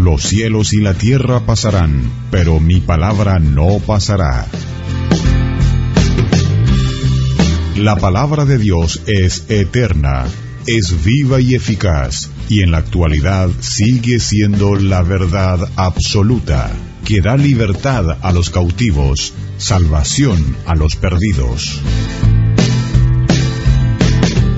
Los cielos y la tierra pasarán, pero mi palabra no pasará. La palabra de Dios es eterna, es viva y eficaz, y en la actualidad sigue siendo la verdad absoluta, que da libertad a los cautivos, salvación a los perdidos.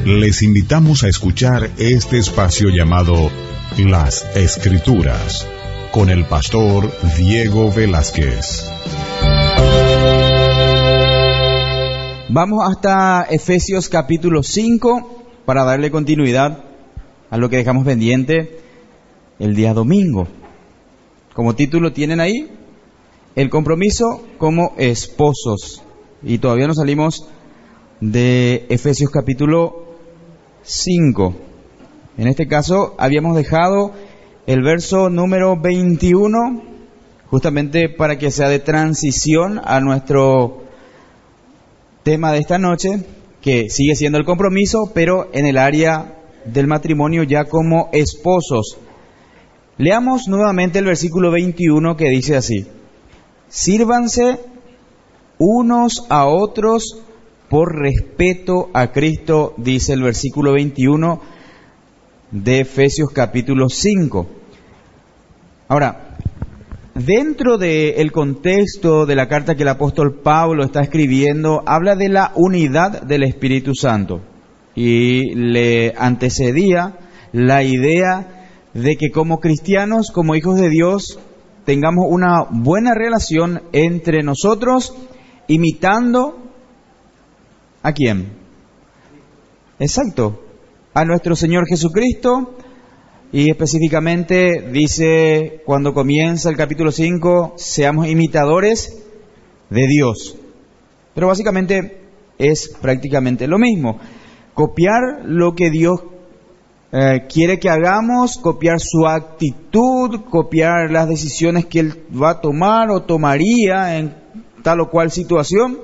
Les invitamos a escuchar este espacio llamado las Escrituras con el pastor Diego Velázquez. Vamos hasta Efesios capítulo 5 para darle continuidad a lo que dejamos pendiente el día domingo. Como título tienen ahí el compromiso como esposos. Y todavía no salimos de Efesios capítulo 5. En este caso habíamos dejado el verso número 21 justamente para que sea de transición a nuestro tema de esta noche, que sigue siendo el compromiso, pero en el área del matrimonio ya como esposos. Leamos nuevamente el versículo 21 que dice así, sírvanse unos a otros por respeto a Cristo, dice el versículo 21 de Efesios capítulo 5. Ahora, dentro del contexto de la carta que el apóstol Pablo está escribiendo, habla de la unidad del Espíritu Santo. Y le antecedía la idea de que como cristianos, como hijos de Dios, tengamos una buena relación entre nosotros, imitando a quién. Exacto, a nuestro Señor Jesucristo y específicamente dice cuando comienza el capítulo 5, seamos imitadores de Dios. Pero básicamente es prácticamente lo mismo. Copiar lo que Dios eh, quiere que hagamos, copiar su actitud, copiar las decisiones que Él va a tomar o tomaría en tal o cual situación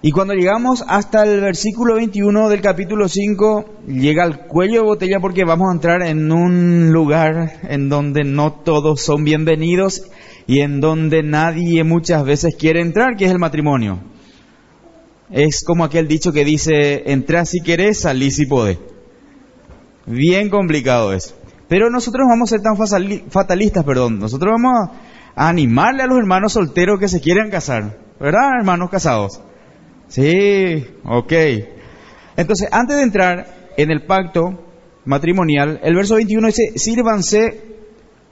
y cuando llegamos hasta el versículo 21 del capítulo 5, llega al cuello de botella porque vamos a entrar en un lugar en donde no todos son bienvenidos y en donde nadie muchas veces quiere entrar, que es el matrimonio. Es como aquel dicho que dice, entra si querés, salí si podés. Bien complicado es. Pero nosotros vamos a ser tan fatalistas, perdón. Nosotros vamos a animarle a los hermanos solteros que se quieren casar. ¿Verdad, hermanos casados? Sí, ok. Entonces, antes de entrar en el pacto matrimonial, el verso 21 dice, sírvanse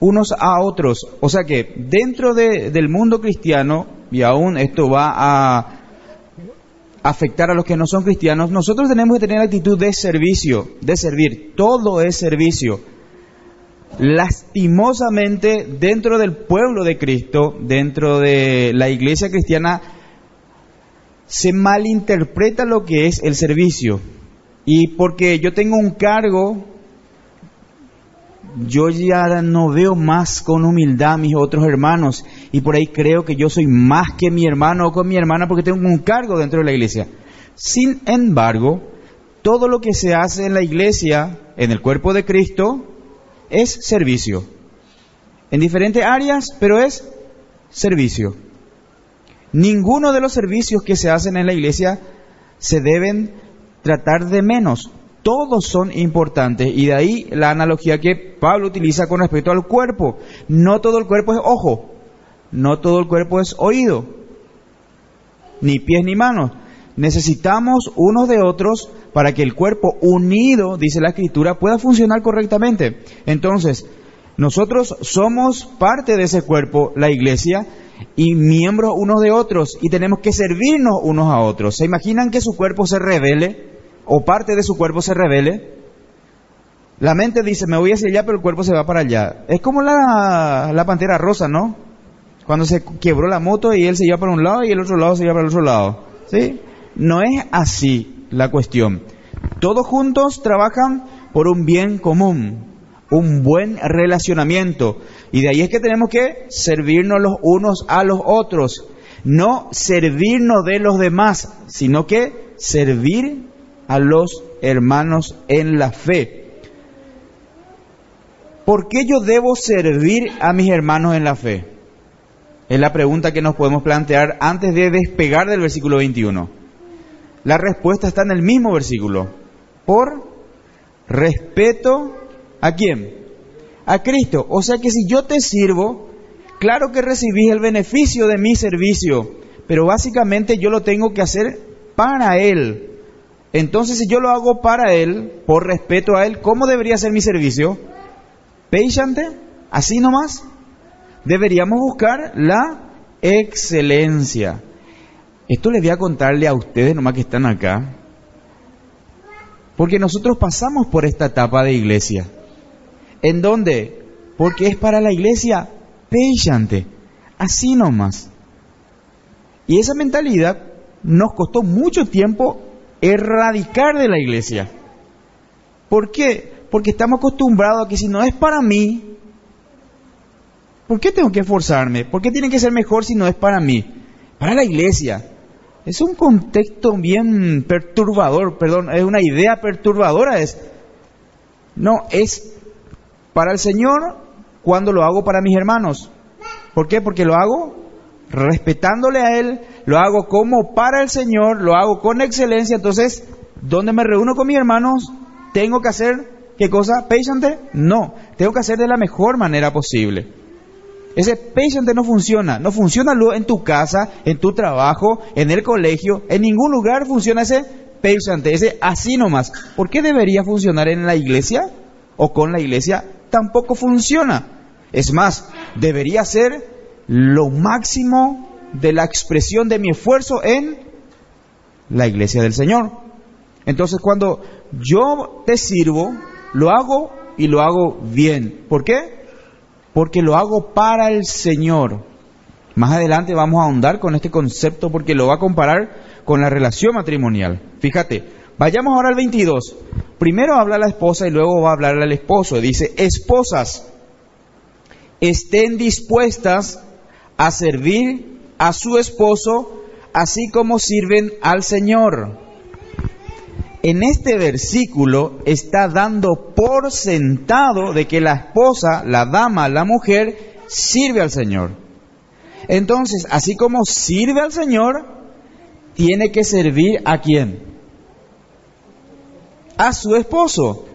unos a otros. O sea que dentro del mundo cristiano, y aún esto va a afectar a los que no son cristianos, nosotros tenemos que tener actitud de servicio, de servir. Todo es servicio. Lastimosamente, dentro del pueblo de Cristo, dentro de la iglesia cristiana, se malinterpreta lo que es el servicio. Y porque yo tengo un cargo, yo ya no veo más con humildad a mis otros hermanos. Y por ahí creo que yo soy más que mi hermano o con mi hermana porque tengo un cargo dentro de la iglesia. Sin embargo, todo lo que se hace en la iglesia, en el cuerpo de Cristo, es servicio. En diferentes áreas, pero es servicio. Ninguno de los servicios que se hacen en la iglesia se deben tratar de menos. Todos son importantes y de ahí la analogía que Pablo utiliza con respecto al cuerpo. No todo el cuerpo es ojo, no todo el cuerpo es oído, ni pies ni manos. Necesitamos unos de otros para que el cuerpo unido, dice la escritura, pueda funcionar correctamente. Entonces, nosotros somos parte de ese cuerpo, la iglesia, y miembros unos de otros y tenemos que servirnos unos a otros. ¿Se imaginan que su cuerpo se revele? o parte de su cuerpo se revele, la mente dice, me voy hacia allá, pero el cuerpo se va para allá. Es como la, la pantera rosa, ¿no? Cuando se quebró la moto y él se iba para un lado y el otro lado se iba para el otro lado. ¿Sí? No es así la cuestión. Todos juntos trabajan por un bien común, un buen relacionamiento. Y de ahí es que tenemos que servirnos los unos a los otros. No servirnos de los demás, sino que servir a los hermanos en la fe. ¿Por qué yo debo servir a mis hermanos en la fe? Es la pregunta que nos podemos plantear antes de despegar del versículo 21. La respuesta está en el mismo versículo. Por respeto a quién? A Cristo. O sea que si yo te sirvo, claro que recibís el beneficio de mi servicio, pero básicamente yo lo tengo que hacer para Él. Entonces si yo lo hago para Él, por respeto a Él, ¿cómo debería ser mi servicio? Patiente, así nomás. Deberíamos buscar la excelencia. Esto les voy a contarle a ustedes nomás que están acá. Porque nosotros pasamos por esta etapa de iglesia. ¿En dónde? Porque es para la iglesia patiente. Así nomás. Y esa mentalidad nos costó mucho tiempo erradicar de la iglesia. ¿Por qué? Porque estamos acostumbrados a que si no es para mí, ¿por qué tengo que esforzarme? ¿Por qué tiene que ser mejor si no es para mí? Para la iglesia. Es un contexto bien perturbador, perdón, es una idea perturbadora. Es, no, es para el Señor cuando lo hago para mis hermanos. ¿Por qué? Porque lo hago respetándole a Él, lo hago como para el Señor, lo hago con excelencia. Entonces, ¿dónde me reúno con mis hermanos? Tengo que hacer ¿Qué cosa? ¿Patiente? No. Tengo que hacer de la mejor manera posible. Ese patiente no funciona. No funciona en tu casa, en tu trabajo, en el colegio. En ningún lugar funciona ese patiente. Ese así nomás. ¿Por qué debería funcionar en la iglesia? ¿O con la iglesia? Tampoco funciona. Es más, debería ser lo máximo de la expresión de mi esfuerzo en la iglesia del Señor. Entonces cuando yo te sirvo, lo hago y lo hago bien. ¿Por qué? Porque lo hago para el Señor. Más adelante vamos a ahondar con este concepto porque lo va a comparar con la relación matrimonial. Fíjate, vayamos ahora al 22. Primero habla la esposa y luego va a hablar al esposo. Dice, esposas, estén dispuestas a servir a su esposo así como sirven al Señor en este versículo está dando por sentado de que la esposa, la dama, la mujer, sirve al Señor. Entonces, así como sirve al Señor, tiene que servir a quién? A su esposo.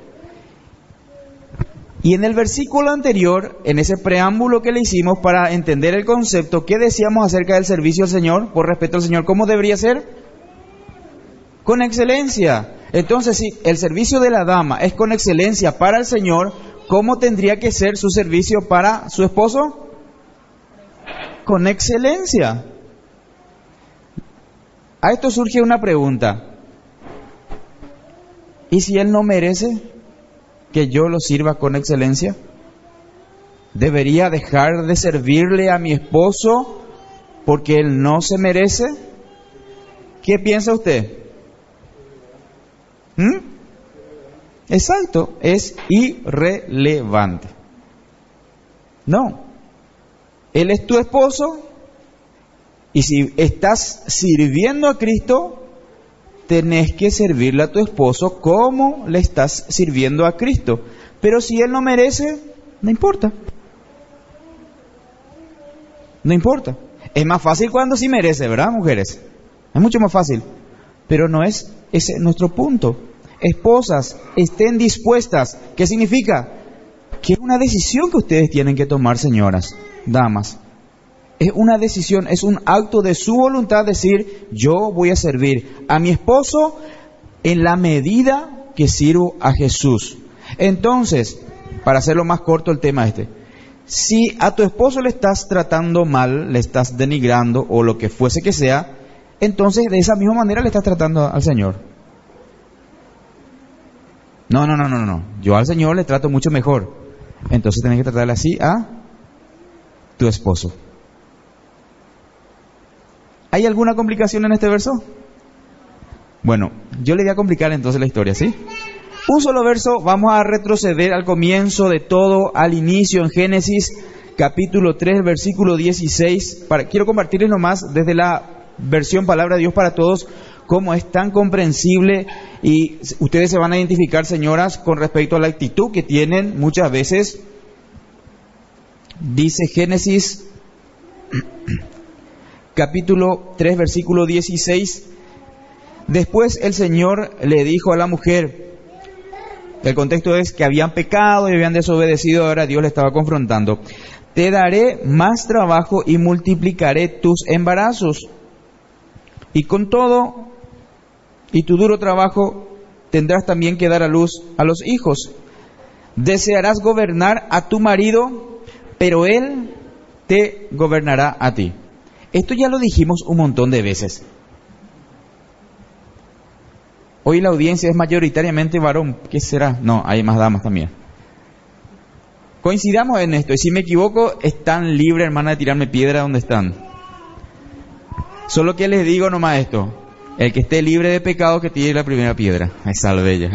Y en el versículo anterior, en ese preámbulo que le hicimos para entender el concepto, ¿qué decíamos acerca del servicio al Señor? Por respeto al Señor, ¿cómo debería ser? Con excelencia. Entonces, si el servicio de la dama es con excelencia para el Señor, ¿cómo tendría que ser su servicio para su esposo? Con excelencia. A esto surge una pregunta. ¿Y si él no merece que yo lo sirva con excelencia? ¿Debería dejar de servirle a mi esposo porque él no se merece? ¿Qué piensa usted? ¿Mm? Exacto, es irrelevante. No, él es tu esposo y si estás sirviendo a Cristo, tenés que servirle a tu esposo como le estás sirviendo a Cristo. Pero si él no merece, no importa. No importa. Es más fácil cuando sí merece, ¿verdad, mujeres? Es mucho más fácil. Pero no es ese nuestro punto. Esposas, estén dispuestas. ¿Qué significa? Que es una decisión que ustedes tienen que tomar, señoras, damas. Es una decisión, es un acto de su voluntad decir, yo voy a servir a mi esposo en la medida que sirvo a Jesús. Entonces, para hacerlo más corto el tema este, si a tu esposo le estás tratando mal, le estás denigrando o lo que fuese que sea, entonces de esa misma manera le estás tratando al Señor. No, no, no, no, no. Yo al Señor le trato mucho mejor. Entonces tenés que tratarle así a tu esposo. ¿Hay alguna complicación en este verso? Bueno, yo le voy a complicar entonces la historia, ¿sí? Un solo verso, vamos a retroceder al comienzo de todo, al inicio en Génesis capítulo 3, versículo 16. Para, quiero compartirles nomás desde la versión Palabra de Dios para Todos cómo es tan comprensible y ustedes se van a identificar, señoras, con respecto a la actitud que tienen muchas veces. Dice Génesis capítulo 3, versículo 16. Después el Señor le dijo a la mujer, el contexto es que habían pecado y habían desobedecido, ahora Dios le estaba confrontando. Te daré más trabajo y multiplicaré tus embarazos. Y con todo y tu duro trabajo tendrás también que dar a luz a los hijos. Desearás gobernar a tu marido, pero él te gobernará a ti. Esto ya lo dijimos un montón de veces. Hoy la audiencia es mayoritariamente varón. ¿Qué será? No, hay más damas también. Coincidamos en esto. Y si me equivoco, están libres, hermana, de tirarme piedra donde están. Solo que les digo nomás esto. El que esté libre de pecado, que tire la primera piedra. Ay, salve. ¿eh?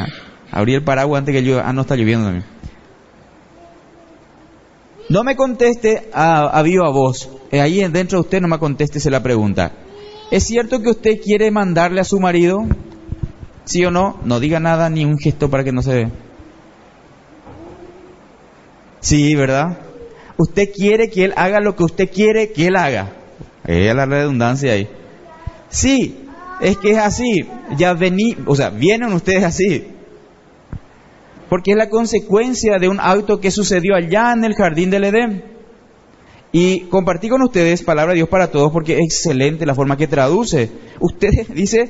Abrí el paraguas antes que llueva. Ah, no está lloviendo también. No me conteste a, a viva voz. Eh, ahí dentro de usted no me conteste la pregunta. ¿Es cierto que usted quiere mandarle a su marido? ¿Sí o no? No diga nada ni un gesto para que no se ve. Sí, ¿verdad? Usted quiere que él haga lo que usted quiere que él haga. Es la redundancia ahí. Sí, es que es así. Ya vení, o sea, vienen ustedes así. Porque es la consecuencia de un acto que sucedió allá en el jardín del Edén. Y compartí con ustedes palabra de Dios para todos porque es excelente la forma que traduce. Ustedes, dice,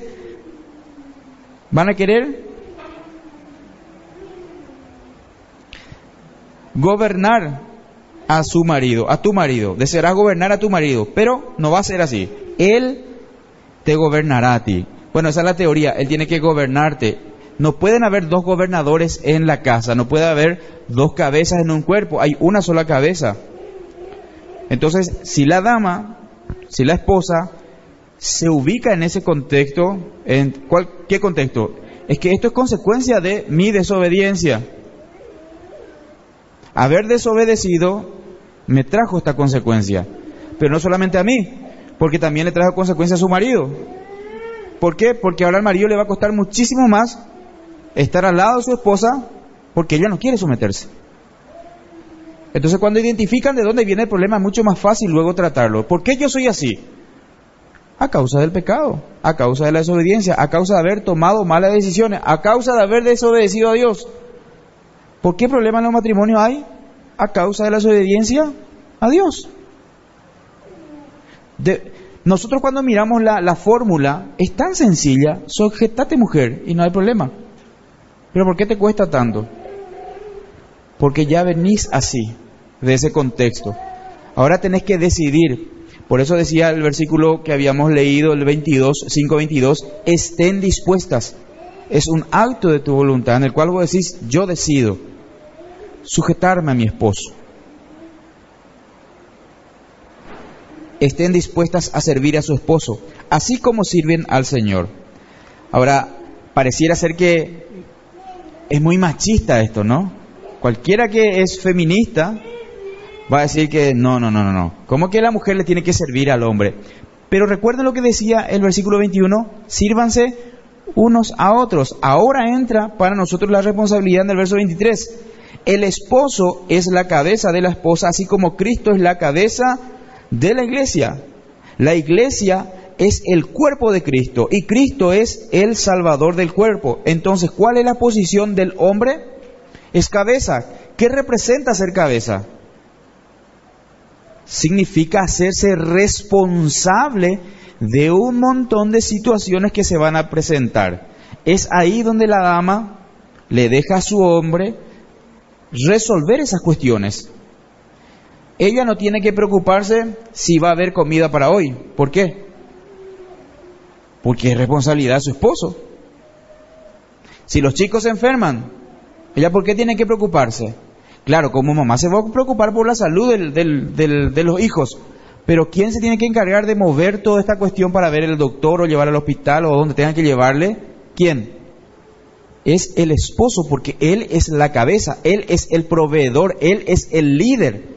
¿van a querer gobernar a su marido, a tu marido? Desearás gobernar a tu marido, pero no va a ser así. Él te gobernará a ti. Bueno, esa es la teoría, Él tiene que gobernarte. No pueden haber dos gobernadores en la casa, no puede haber dos cabezas en un cuerpo, hay una sola cabeza. Entonces, si la dama, si la esposa se ubica en ese contexto, ¿en cuál, qué contexto? Es que esto es consecuencia de mi desobediencia. Haber desobedecido me trajo esta consecuencia, pero no solamente a mí, porque también le trajo consecuencia a su marido. ¿Por qué? Porque ahora al marido le va a costar muchísimo más estar al lado de su esposa porque ella no quiere someterse. Entonces cuando identifican de dónde viene el problema es mucho más fácil luego tratarlo. ¿Por qué yo soy así? A causa del pecado, a causa de la desobediencia, a causa de haber tomado malas decisiones, a causa de haber desobedecido a Dios. ¿Por qué problema en los matrimonios hay? A causa de la desobediencia a Dios nosotros cuando miramos la, fórmula, es tan sencilla, sujetate mujer y no hay problema. Pero ¿por qué te cuesta tanto? Porque ya venís así, de ese contexto. Ahora tenés que decidir. Por eso decía el versículo que habíamos leído, el 22, 5.22, estén dispuestas. Es un acto de tu voluntad en el cual vos decís, yo decido sujetarme a mi esposo. estén dispuestas a servir a su esposo, así como sirven al Señor. Ahora, pareciera ser que es muy machista esto, ¿no? Cualquiera que es feminista va a decir que no, no, no, no, no. ¿Cómo que la mujer le tiene que servir al hombre? Pero recuerden lo que decía el versículo 21, sírvanse unos a otros. Ahora entra para nosotros la responsabilidad en el verso 23. El esposo es la cabeza de la esposa, así como Cristo es la cabeza de la iglesia. La iglesia es el cuerpo de Cristo y Cristo es el salvador del cuerpo. Entonces, ¿cuál es la posición del hombre? Es cabeza. ¿Qué representa ser cabeza? Significa hacerse responsable de un montón de situaciones que se van a presentar. Es ahí donde la dama le deja a su hombre resolver esas cuestiones. Ella no tiene que preocuparse si va a haber comida para hoy. ¿Por qué? Porque es responsabilidad de su esposo. Si los chicos se enferman, ¿Ella por qué tiene que preocuparse? Claro, como mamá se va a preocupar por la salud de los hijos, pero ¿quién se tiene que encargar de mover toda esta cuestión para ver el doctor o llevar al hospital o donde tengan que llevarle? ¿Quién? Es el esposo, porque él es la cabeza, él es el proveedor, él es el líder.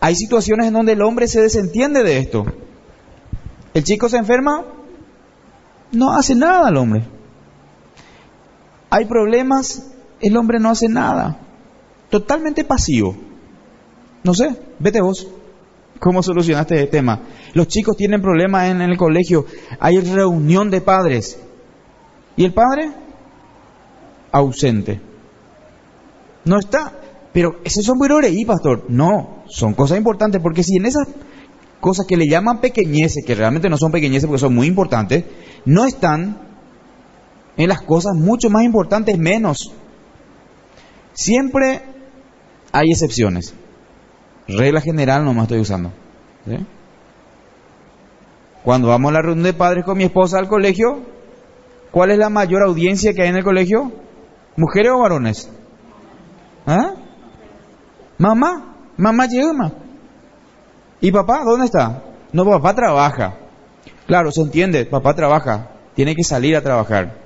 Hay situaciones en donde el hombre se desentiende de esto. El chico se enferma, no hace nada el hombre. Hay problemas, el hombre no hace nada. Totalmente pasivo. No sé, vete vos. ¿Cómo solucionaste el tema? Los chicos tienen problemas en, el colegio. Hay reunión de padres. ¿Y el padre? Ausente. No está. Pero esos son y pastor. No, son cosas importantes porque si en esas cosas que le llaman pequeñeces, que realmente no son pequeñeces porque son muy importantes, no están en las cosas mucho más importantes menos. Siempre hay excepciones. Regla general no me estoy usando. Cuando vamos a la reunión de padres con mi esposa al colegio, ¿cuál es la mayor audiencia que hay en el colegio? ¿Mujeres o varones? ¿Ah? Mamá, mamá llega. ¿Y papá dónde está? No, papá trabaja. Claro, se entiende, papá trabaja, tiene que salir a trabajar.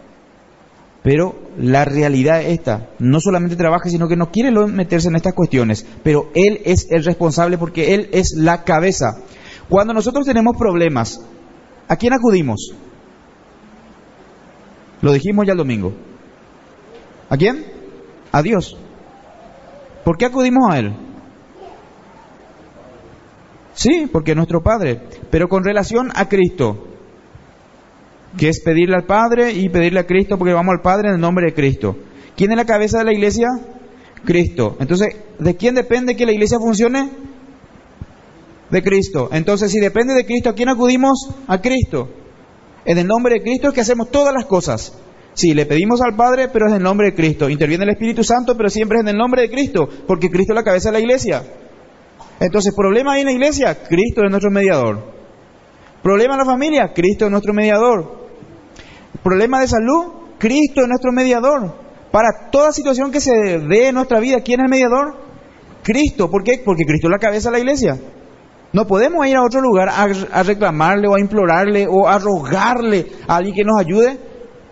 Pero la realidad es esta, no solamente trabaja, sino que no quiere meterse en estas cuestiones, pero él es el responsable porque él es la cabeza. Cuando nosotros tenemos problemas, ¿a quién acudimos? Lo dijimos ya el domingo. ¿A quién? A Dios. ¿Por qué acudimos a Él? Sí, porque es nuestro Padre. Pero con relación a Cristo, que es pedirle al Padre y pedirle a Cristo porque vamos al Padre en el nombre de Cristo. ¿Quién es la cabeza de la iglesia? Cristo. Entonces, ¿de quién depende que la iglesia funcione? De Cristo. Entonces, si depende de Cristo, ¿a quién acudimos? A Cristo. En el nombre de Cristo es que hacemos todas las cosas. Sí, le pedimos al Padre, pero es en el nombre de Cristo. Interviene el Espíritu Santo, pero siempre es en el nombre de Cristo, porque Cristo es la cabeza de la iglesia. Entonces, problema ahí en la iglesia, Cristo es nuestro mediador. Problema en la familia, Cristo es nuestro mediador problema de salud, Cristo es nuestro mediador. Para toda situación que se dé en nuestra vida, ¿quién es el mediador? Cristo. ¿Por qué? Porque Cristo es la cabeza de la iglesia. No podemos ir a otro lugar a, reclamarle o a implorarle o a rogarle a alguien que nos ayude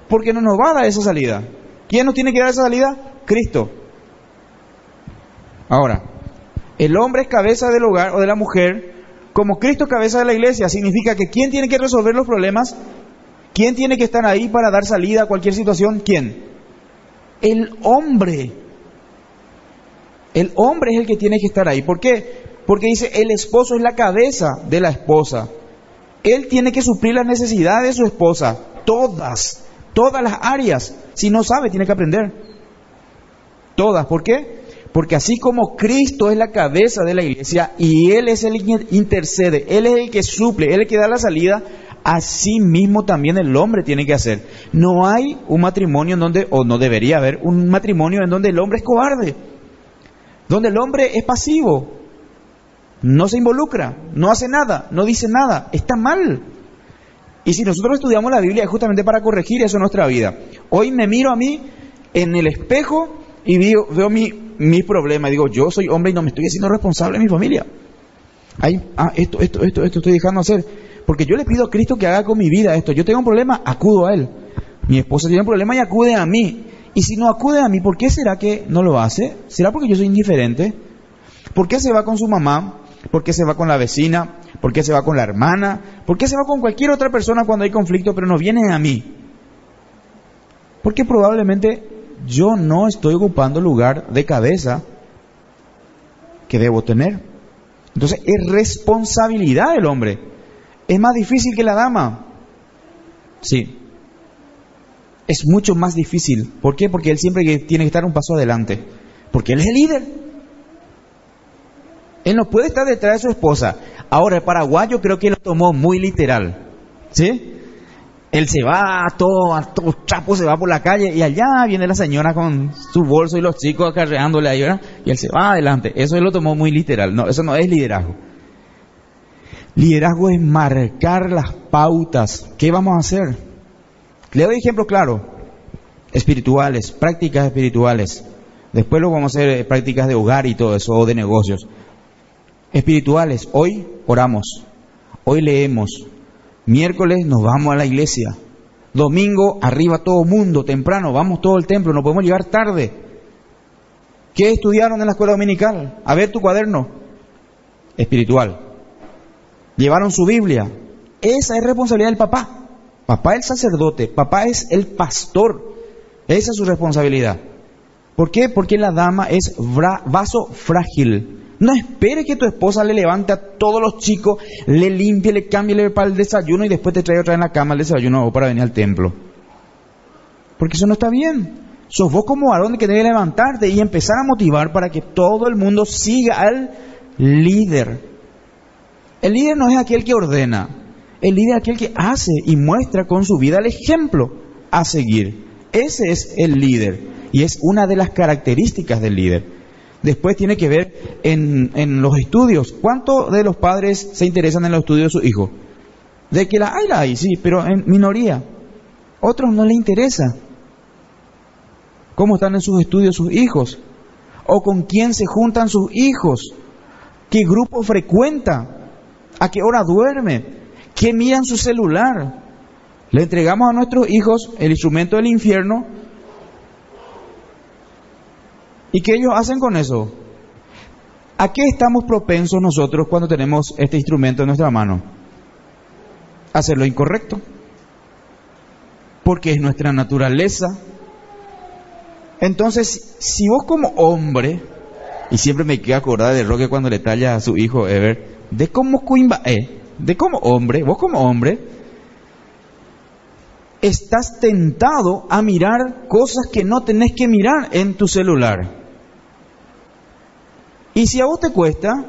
porque no nos va a dar esa salida. ¿Quién nos tiene que dar esa salida? Cristo. Ahora, el hombre es cabeza del hogar o de la mujer, como Cristo cabeza de la iglesia, significa que ¿quién tiene que resolver los problemas? ¿Quién tiene que estar ahí para dar salida a cualquier situación? ¿Quién? El hombre. El hombre es el que tiene que estar ahí. ¿Por qué? Porque dice, el esposo es la cabeza de la esposa. Él tiene que suplir las necesidades de su esposa. Todas. Todas las áreas. Si no sabe, tiene que aprender. Todas. ¿Por qué? Porque así como Cristo es la cabeza de la iglesia y Él es el que intercede, Él es el que suple, Él es el que da la salida, así mismo también el hombre tiene que hacer. No hay un matrimonio en donde, o no debería haber, un matrimonio en donde el hombre es cobarde, donde el hombre es pasivo, no se involucra, no hace nada, no dice nada, está mal. Y si nosotros estudiamos la Biblia es justamente para corregir eso en nuestra vida. Hoy me miro a mí en el espejo y veo, veo mi, mi problema digo, yo soy hombre y no me estoy haciendo responsable de mi familia. Ay, ah, esto, esto, esto, esto estoy dejando hacer. Porque yo le pido a Cristo que haga con mi vida esto. Yo tengo un problema, acudo a Él. Mi esposa tiene un problema y acude a mí. Y si no acude a mí, ¿por qué será que no lo hace? ¿Será porque yo soy indiferente? ¿Por qué se va con su mamá? ¿Por qué se va con la vecina? ¿Por qué se va con la hermana? ¿Por qué se va con cualquier otra persona cuando hay conflicto pero no viene a mí? Porque probablemente yo no estoy ocupando el lugar de cabeza que debo tener. Entonces es responsabilidad del hombre es más difícil que la dama. Sí. Es mucho más difícil. ¿Por qué? Porque él siempre tiene que estar un paso adelante. Porque él es el líder. Él no puede estar detrás de su esposa. Ahora, el paraguayo creo que lo tomó muy literal. ¿Sí? Él se va, todo, todo chapo se va por la calle y allá viene la señora con su bolso y los chicos acarreándole ahí. Y él se va adelante. Eso él lo tomó muy literal. No, eso no es liderazgo. Liderazgo es marcar las pautas. ¿Qué vamos a hacer? Le doy ejemplo claro. espirituales, prácticas espirituales. Después lo vamos a hacer eh, prácticas de hogar y todo eso, o de negocios. Espirituales, hoy oramos, hoy leemos, miércoles nos vamos a la iglesia, domingo arriba todo mundo, temprano, vamos todo el templo, no podemos llegar tarde. ¿Qué estudiaron en la escuela dominical? A ver tu cuaderno espiritual. Llevaron su Biblia. Esa es responsabilidad del papá. Papá es el sacerdote, papá es el pastor. Esa es su responsabilidad. ¿Por qué? Porque la dama es vaso frágil. No espere que tu esposa le levante a todos los chicos, le limpie, le cambie, le para el desayuno y después te trae otra en la cama el desayuno o para venir al templo. Porque eso no está bien. Sos vos como varón que debe levantarte y empezar a motivar para que todo el mundo siga al líder. El líder no es aquel que ordena, el líder es aquel que hace y muestra con su vida el ejemplo a seguir. Ese es el líder y es una de las características del líder. Después tiene que ver en, en los estudios. ¿Cuántos de los padres se interesan en los estudios de su hijo? De que la hay, la hay, sí, pero en minoría. Otros no le interesa. ¿Cómo están en sus estudios sus hijos? ¿O con quién se juntan sus hijos? ¿Qué grupo frecuenta? ¿A qué hora duerme? ¿Qué miran su celular? Le entregamos a nuestros hijos el instrumento del infierno. ¿Y qué ellos hacen con eso? ¿A qué estamos propensos nosotros cuando tenemos este instrumento en nuestra mano? hacer lo incorrecto. Porque es nuestra naturaleza. Entonces, si vos como hombre, y siempre me queda acordar de Roque cuando le talla a su hijo Ever, de cómo eh, de como hombre, vos como hombre, estás tentado a mirar cosas que no tenés que mirar en tu celular. Y si a vos te cuesta,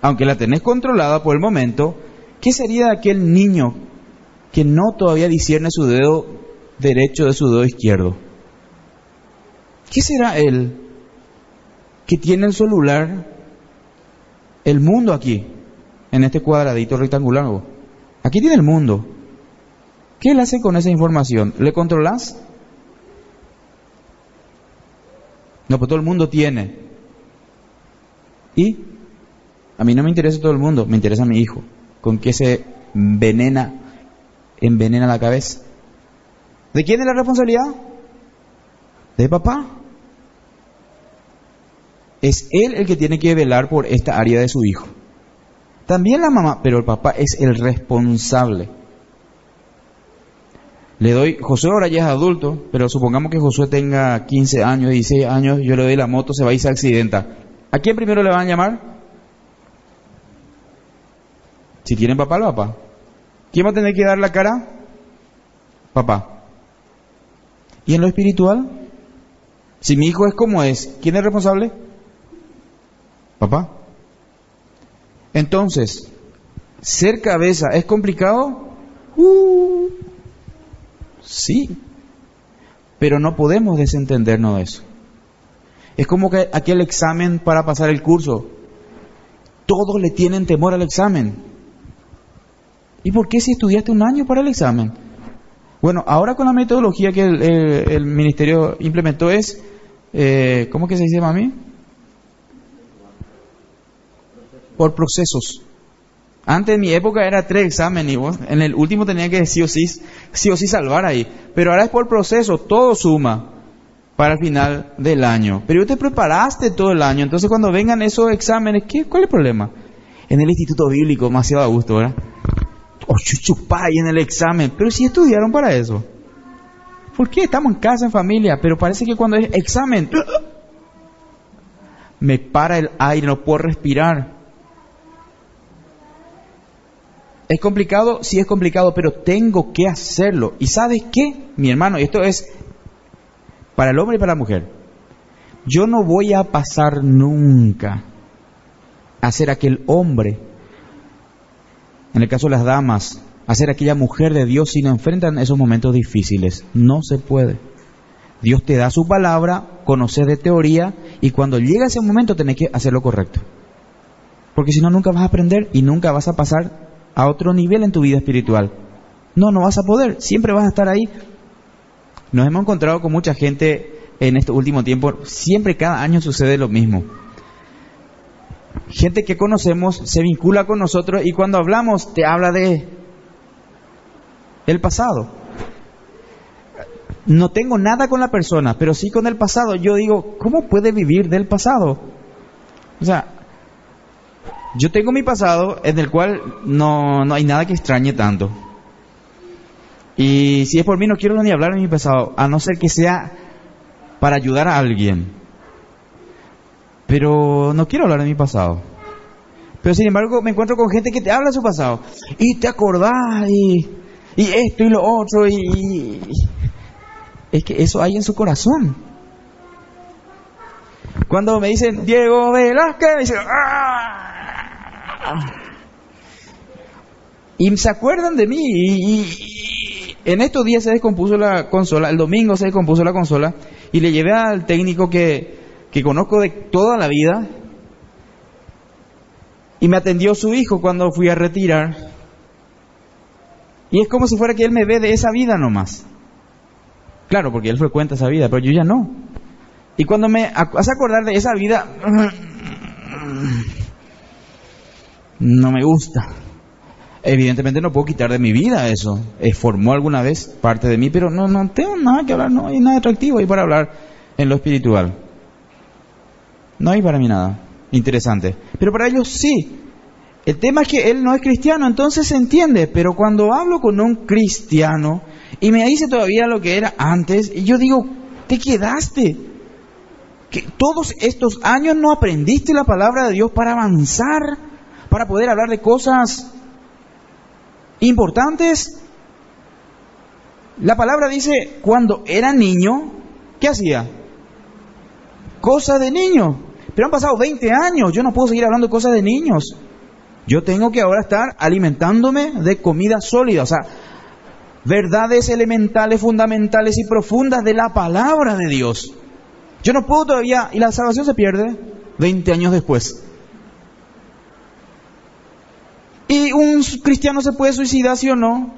aunque la tenés controlada por el momento, ¿qué sería de aquel niño que no todavía discierne su dedo derecho de su dedo izquierdo? ¿Qué será él que tiene el celular, el mundo aquí? en este cuadradito rectangular. Aquí tiene el mundo. ¿Qué le hace con esa información? ¿Le controlas? No, pues todo el mundo tiene. ¿Y? A mí no me interesa todo el mundo, me interesa mi hijo. ¿Con qué se envenena, envenena la cabeza? ¿De quién es la responsabilidad? De papá. Es él el que tiene que velar por esta área de su hijo. También la mamá, pero el papá es el responsable. Le doy, Josué ahora ya es adulto, pero supongamos que Josué tenga 15 años, 16 años, yo le doy la moto, se va y se accidenta. ¿A quién primero le van a llamar? Si tienen papá, el papá. ¿Quién va a tener que dar la cara? Papá. ¿Y en lo espiritual? Si mi hijo es como es, ¿quién es responsable? Papá. Entonces, ser cabeza es complicado. Uh, sí, pero no podemos desentendernos de eso. Es como que aquel examen para pasar el curso. Todos le tienen temor al examen. ¿Y por qué si estudiaste un año para el examen? Bueno, ahora con la metodología que el, ministerio implementó es, eh, ¿cómo que se dice, mami? por procesos. Antes en mi época era tres exámenes y vos en el último tenía que sí o sí, sí o sí salvar ahí. Pero ahora es por proceso, todo suma para el final del año. Pero te preparaste todo el año, entonces cuando vengan esos exámenes, ¿qué, ¿cuál es el problema? En el instituto bíblico, demasiado a gusto, ¿verdad? O chuchupá y en el examen, pero si estudiaron para eso. ¿Por qué? Estamos en casa, en familia, pero parece que cuando es examen, me para el aire, no puedo respirar. Es complicado, sí es complicado, pero tengo que hacerlo. ¿Y sabes qué, mi hermano? Y esto es para el hombre y para la mujer. Yo no voy a pasar nunca a ser aquel hombre, en el caso de las damas, a ser aquella mujer de Dios si no enfrentan esos momentos difíciles. No se puede. Dios te da su palabra, conoces de teoría y cuando llega ese momento tenés que hacer lo correcto. Porque si no, nunca vas a aprender y nunca vas a pasar a otro nivel en tu vida espiritual. No, no vas a poder, siempre vas a estar ahí Nos hemos encontrado con mucha gente en este último tiempo, siempre cada año sucede lo mismo. Gente que conocemos se vincula con nosotros y cuando hablamos te habla de el pasado. No tengo nada con la persona, pero sí con el pasado. Yo digo, ¿cómo puede vivir del pasado? O sea, yo tengo mi pasado en el cual no, no hay nada que extrañe tanto. Y si es por mí, no quiero ni hablar de mi pasado, a no ser que sea para ayudar a alguien. Pero no quiero hablar de mi pasado. Pero sin embargo, me encuentro con gente que te habla de su pasado. Y te acordás, y, y esto y lo otro, y, Es que eso hay en su corazón. Cuando me dicen Diego Velázquez, me dicen ¡Ah! Y se acuerdan de mí. y, en estos días se descompuso la consola, el domingo se descompuso la consola y le llevé al técnico que, que conozco de toda la vida y me atendió su hijo cuando fui a retirar. Y es como si fuera que él me ve de esa vida nomás. Claro, porque él frecuenta esa vida, pero yo ya no. Y cuando me hace acordar de esa vida, no me gusta. Evidentemente no puedo quitar de mi vida eso. Eh, formó alguna vez parte de mí, pero no, no tengo nada que hablar, no hay nada atractivo ahí para hablar en lo espiritual. No hay para mí nada interesante. Pero para ellos sí. El tema es que él no es cristiano, entonces se entiende. Pero cuando hablo con un cristiano y me dice todavía lo que era antes, y yo digo, te quedaste. Que todos estos años no aprendiste la palabra de Dios para avanzar, para poder hablar de cosas importantes. La palabra dice, cuando era niño, ¿qué hacía? Cosa de niño. Pero han pasado 20 años, yo no puedo seguir hablando de cosas de niños. Yo tengo que ahora estar alimentándome de comida sólida, o sea, verdades elementales, fundamentales y profundas de la palabra de Dios. Yo no puedo todavía, y la salvación se pierde 20 años después. ¿Y un cristiano se puede suicidar, sí o no?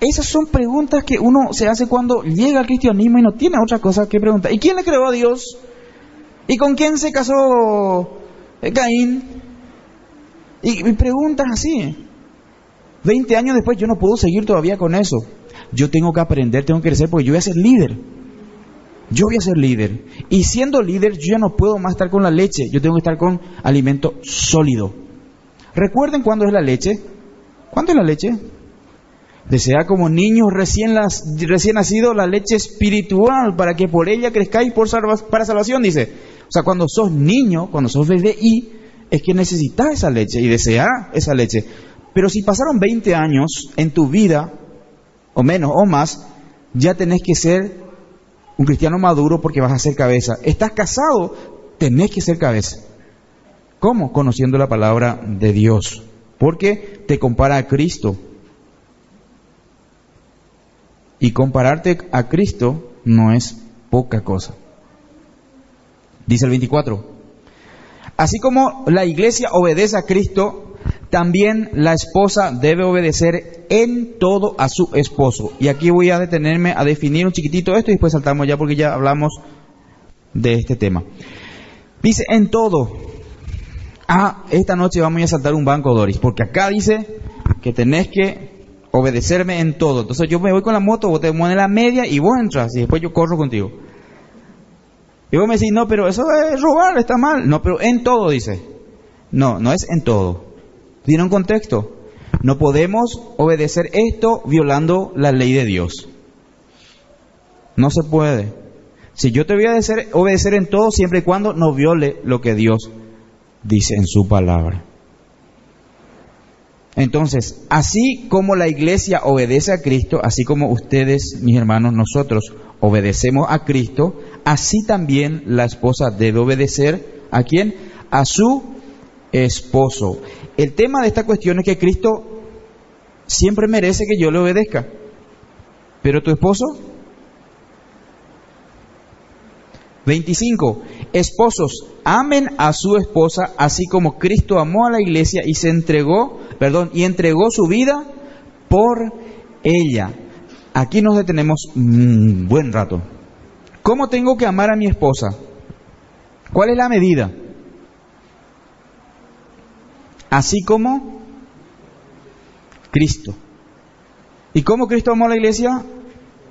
Esas son preguntas que uno se hace cuando llega al cristianismo y no tiene otra cosa que preguntar. ¿Y quién le creó a Dios? ¿Y con quién se casó eh, Caín? Y, y preguntas así. Veinte años después yo no puedo seguir todavía con eso. Yo tengo que aprender, tengo que crecer porque yo voy a ser líder. Yo voy a ser líder. Y siendo líder yo ya no puedo más estar con la leche, yo tengo que estar con alimento sólido. Recuerden cuándo es la leche. ¿Cuándo es la leche? Desea como niños recién, las, recién nacidos la leche espiritual para que por ella crezcáis por para salvación, dice. O sea, cuando sos niño, cuando sos bebé y es que necesitas esa leche y deseas esa leche. Pero si pasaron 20 años en tu vida, o menos o más, ya tenés que ser un cristiano maduro porque vas a ser cabeza. Estás casado, tenés que ser cabeza. ¿Cómo? Conociendo la palabra de Dios. Porque te compara a Cristo. Y compararte a Cristo no es poca cosa. Dice el 24. Así como la iglesia obedece a Cristo, también la esposa debe obedecer en todo a su esposo. Y aquí voy a detenerme a definir un chiquitito esto y después saltamos ya porque ya hablamos de este tema. Dice en todo ah, esta noche vamos a saltar un banco, Doris, porque acá dice que tenés que obedecerme en todo. Entonces yo me voy con la moto, vos te mueves la media y vos entras y después yo corro contigo. Y vos me decís, no, pero eso es robar, está mal. No, pero en todo dice. No, no es en todo. Tiene un contexto. No podemos obedecer esto violando la ley de Dios. No se puede. Si yo te voy a obedecer, obedecer en todo siempre y cuando no viole lo que Dios dice en su palabra. Entonces, así como la iglesia obedece a Cristo, así como ustedes, mis hermanos, nosotros obedecemos a Cristo, así también la esposa debe obedecer a quién? A su esposo. El tema de esta cuestión es que Cristo siempre merece que yo le obedezca. Pero tu esposo 25. Esposos, amen a su esposa así como Cristo amó a la iglesia y se entregó, perdón, y entregó su vida por ella. aquí nos detenemos un buen rato. ¿Cómo tengo que amar a mi esposa? ¿Cuál es la medida? Así como Cristo. ¿Y cómo Cristo amó a la iglesia?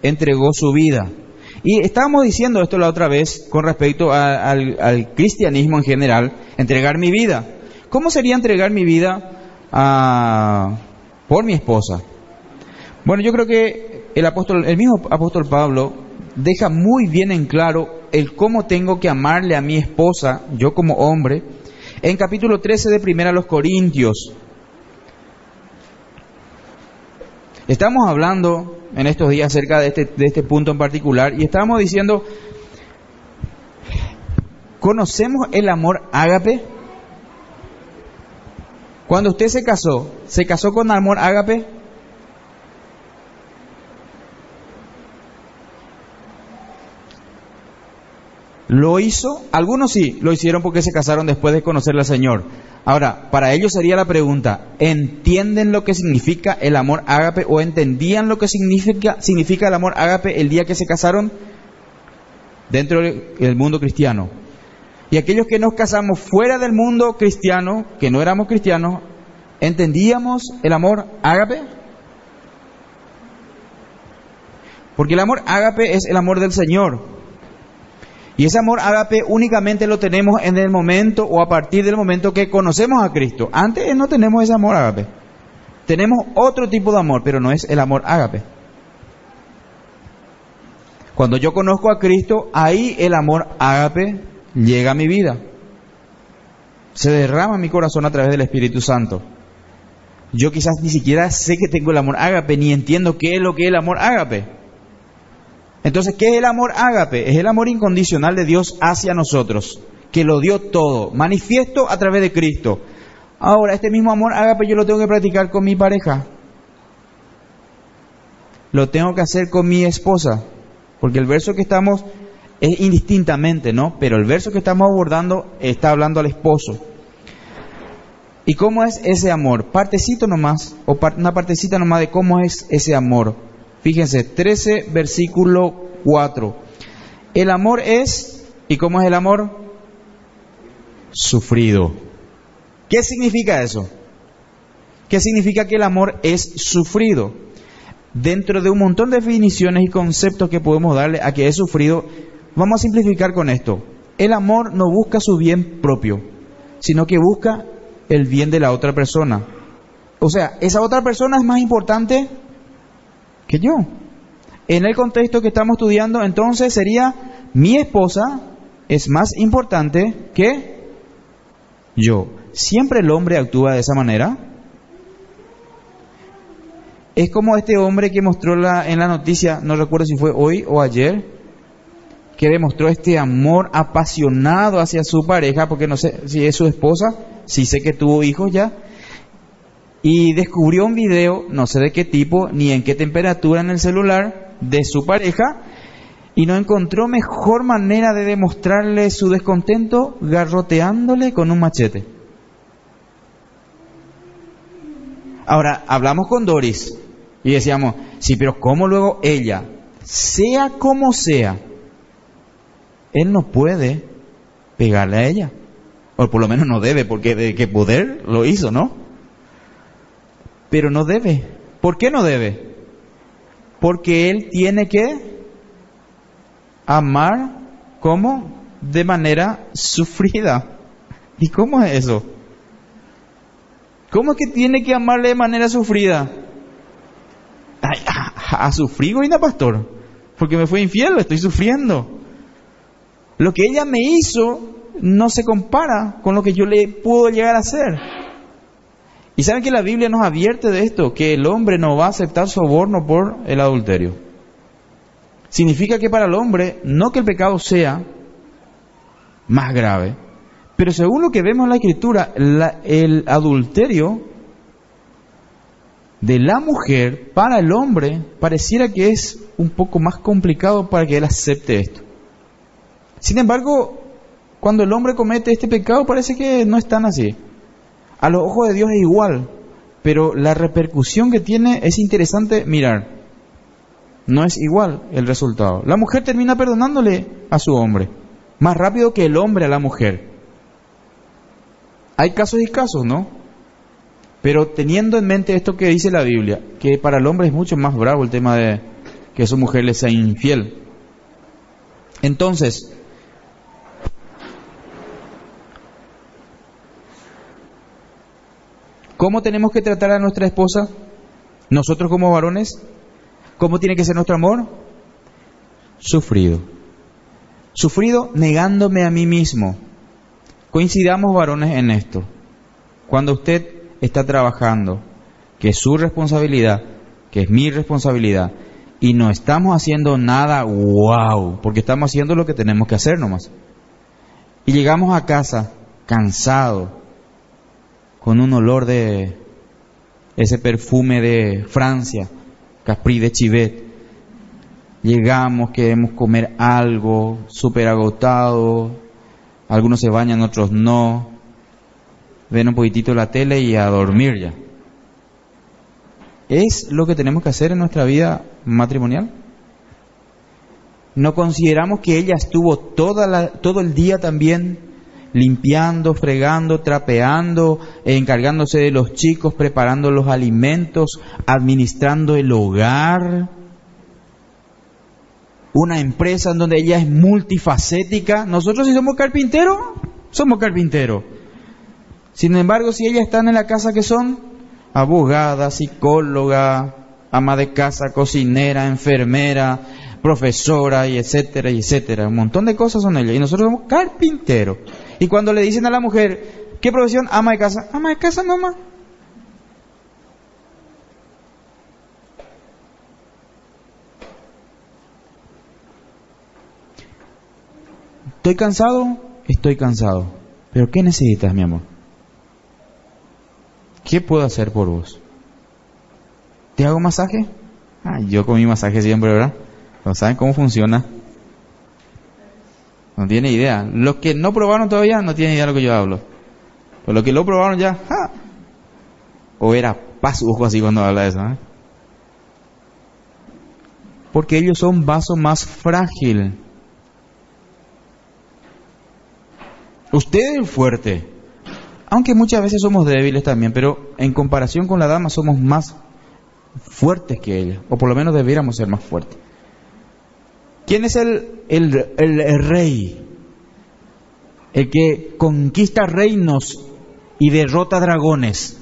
Entregó su vida. Y estábamos diciendo esto la otra vez con respecto al, cristianismo en general, entregar mi vida. ¿Cómo sería entregar mi vida por mi esposa? Bueno, yo creo que el el mismo apóstol Pablo deja muy bien en claro el cómo tengo que amarle a mi esposa, yo como hombre, en capítulo 13 de Primera los Corintios. Estamos hablando en estos días acerca de este, de este punto en particular y estábamos diciendo, ¿conocemos el amor ágape? Cuando usted se casó, ¿se casó con amor ágape? Lo hizo, algunos sí, lo hicieron porque se casaron después de conocerle al Señor. Ahora, para ellos sería la pregunta, ¿entienden lo que significa el amor ágape o entendían lo que significa, significa el amor ágape el día que se casaron dentro del mundo cristiano? Y aquellos que nos casamos fuera del mundo cristiano, que no éramos cristianos, ¿entendíamos el amor ágape? Porque el amor ágape es el amor del Señor. Y ese amor ágape únicamente lo tenemos en el momento o a partir del momento que conocemos a Cristo. Antes no tenemos ese amor ágape. Tenemos otro tipo de amor, pero no es el amor ágape. Cuando yo conozco a Cristo, ahí el amor ágape llega a mi vida. Se derrama mi corazón a través del Espíritu Santo. Yo quizás ni siquiera sé que tengo el amor ágape, ni entiendo qué es lo que es el amor ágape. Entonces, ¿qué es el amor ágape? Es el amor incondicional de Dios hacia nosotros, que lo dio todo, manifiesto a través de Cristo. Ahora, este mismo amor ágape yo lo tengo que practicar con mi pareja. Lo tengo que hacer con mi esposa, porque el verso que estamos es indistintamente, ¿no? Pero el verso que estamos abordando está hablando al esposo. ¿Y cómo es ese amor? Partecito nomás, o una partecita nomás de cómo es ese amor. Fíjense, 13, versículo 4. El amor es, ¿y cómo es el amor? Sufrido. ¿Qué significa eso? ¿Qué significa que el amor es sufrido? Dentro de un montón de definiciones y conceptos que podemos darle a que es sufrido, vamos a simplificar con esto. El amor no busca su bien propio, sino que busca el bien de la otra persona. O sea, esa otra persona es más importante que yo. En el contexto que estamos estudiando, entonces sería mi esposa es más importante que yo. ¿Siempre el hombre actúa de esa manera? Es como este hombre que mostró la, en la noticia, no recuerdo si fue hoy o ayer, que demostró este amor apasionado hacia su pareja, porque no sé si es su esposa, si sé que tuvo hijos ya, y descubrió un video, no sé de qué tipo, ni en qué temperatura en el celular, de su pareja, y no encontró mejor manera de demostrarle su descontento garroteándole con un machete. Ahora, hablamos con Doris y decíamos, sí, pero ¿cómo luego ella, sea como sea, él no puede pegarle a ella? O por lo menos no debe, porque de qué poder lo hizo, ¿no? Pero no debe. ¿Por qué no debe? Porque él tiene que amar como de manera sufrida. ¿Y cómo es eso? ¿Cómo es que tiene que amarle de manera sufrida? a, a, sufrir, pastor, porque me fue infiel, estoy sufriendo. Lo que ella me hizo no se compara con lo que yo le puedo llegar a hacer. Y saben que la Biblia nos advierte de esto, que el hombre no va a aceptar soborno por el adulterio. Significa que para el hombre, no que el pecado sea más grave, pero según lo que vemos en la escritura, el adulterio de la mujer para el hombre pareciera que es un poco más complicado para que él acepte esto. Sin embargo, cuando el hombre comete este pecado parece que no es tan así. A los ojos de Dios es igual, pero la repercusión que tiene es interesante mirar. no es igual el resultado. La mujer termina perdonándole a su hombre, más rápido que el hombre a la mujer. Hay casos y casos, ¿no? Pero teniendo en mente esto que dice la Biblia, que para el hombre es mucho más bravo el tema de que su mujer le sea infiel. Entonces, ¿cómo tenemos que tratar a nuestra esposa? Nosotros como varones, ¿cómo tiene que ser nuestro amor? Sufrido. Sufrido negándome a mí mismo. Coincidamos varones en esto. Cuando usted está trabajando, que es su responsabilidad, que es mi responsabilidad, y no estamos haciendo nada wow, porque estamos haciendo lo que tenemos que hacer nomás. Y llegamos a casa cansado, con un olor de ese perfume de Francia, Capri de Chivet. Llegamos, queremos comer algo, súper agotado, algunos se bañan, otros no. Ven un poquitito la tele y a dormir ya. ¿Es lo que tenemos que hacer en nuestra vida matrimonial? ¿No consideramos que ella estuvo toda la, todo el día también limpiando, fregando, trapeando, encargándose de los chicos, preparando los alimentos, administrando el hogar? Una empresa en donde ella es multifacética. Nosotros si somos carpinteros, somos carpinteros. Sin embargo, si ellas están en la casa que son abogada, psicóloga, ama de casa, cocinera, enfermera, profesora y etcétera y etcétera. Un montón de cosas son ellas. Y nosotros somos carpinteros. Y cuando le dicen a la mujer, ¿qué profesión? Ama de casa. Ama de casa, mamá. ¿Estoy cansado? Estoy cansado. ¿Pero qué necesitas, mi amor? ¿Qué puedo hacer por vos? ¿Te hago masaje? Ah, yo con mi masaje siempre, ¿verdad? ¿No saben cómo funciona? No tiene idea. Los que no probaron todavía no tienen idea de lo que yo hablo. Pero los que lo probaron ya, ¡ja! O era ojo así cuando habla de eso, ¿eh? Porque ellos son vaso más frágil. Usted es fuerte. Aunque muchas veces somos débiles también, pero en comparación con la dama somos más fuertes que ella, o por lo menos debiéramos ser más fuertes. ¿Quién es el, el, rey? El que conquista reinos y derrota dragones,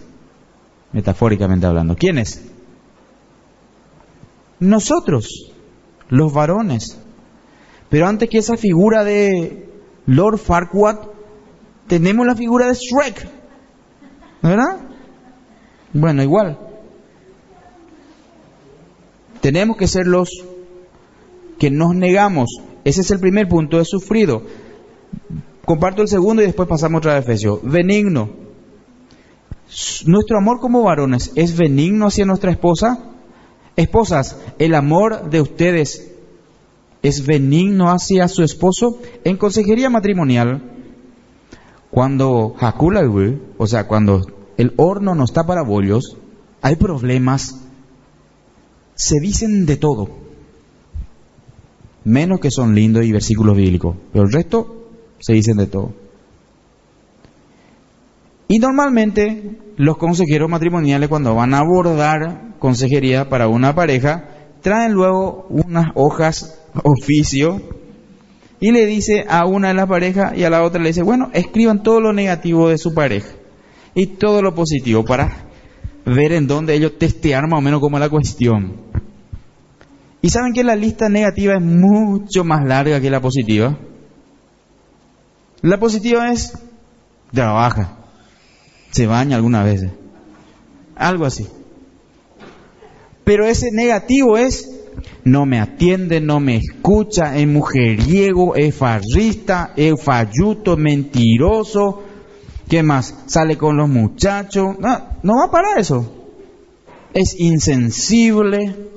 metafóricamente hablando. ¿Quién es? Nosotros, los varones. Pero antes que esa figura de Lord Farquaad, tenemos la figura de Shrek, ¿verdad? Bueno, igual. Tenemos que ser los que nos negamos. Ese es el primer punto, es sufrido. Comparto el segundo y después pasamos otra vez a Efesios. Benigno. Nuestro amor como varones es benigno hacia nuestra esposa. Esposas, el amor de ustedes es benigno hacia su esposo. En consejería matrimonial, cuando o sea, cuando el horno no está para bollos, hay problemas, se dicen de todo, menos que son lindos y versículos bíblicos, pero el resto se dicen de todo. Y normalmente los consejeros matrimoniales cuando van a abordar consejería para una pareja, traen luego unas hojas oficio y le dice a una de las parejas y a la otra le dice, bueno, escriban todo lo negativo de su pareja y todo lo positivo para ver en dónde ellos testear más o menos cómo es la cuestión. Y saben que la lista negativa es mucho más larga que la positiva. La positiva es trabaja, se baña algunas veces, algo así. Pero ese negativo es no me atiende, no me escucha, es mujeriego, es farrista, es falluto, mentiroso. ¿Qué más? Sale con los muchachos. No, no va para eso. Es insensible.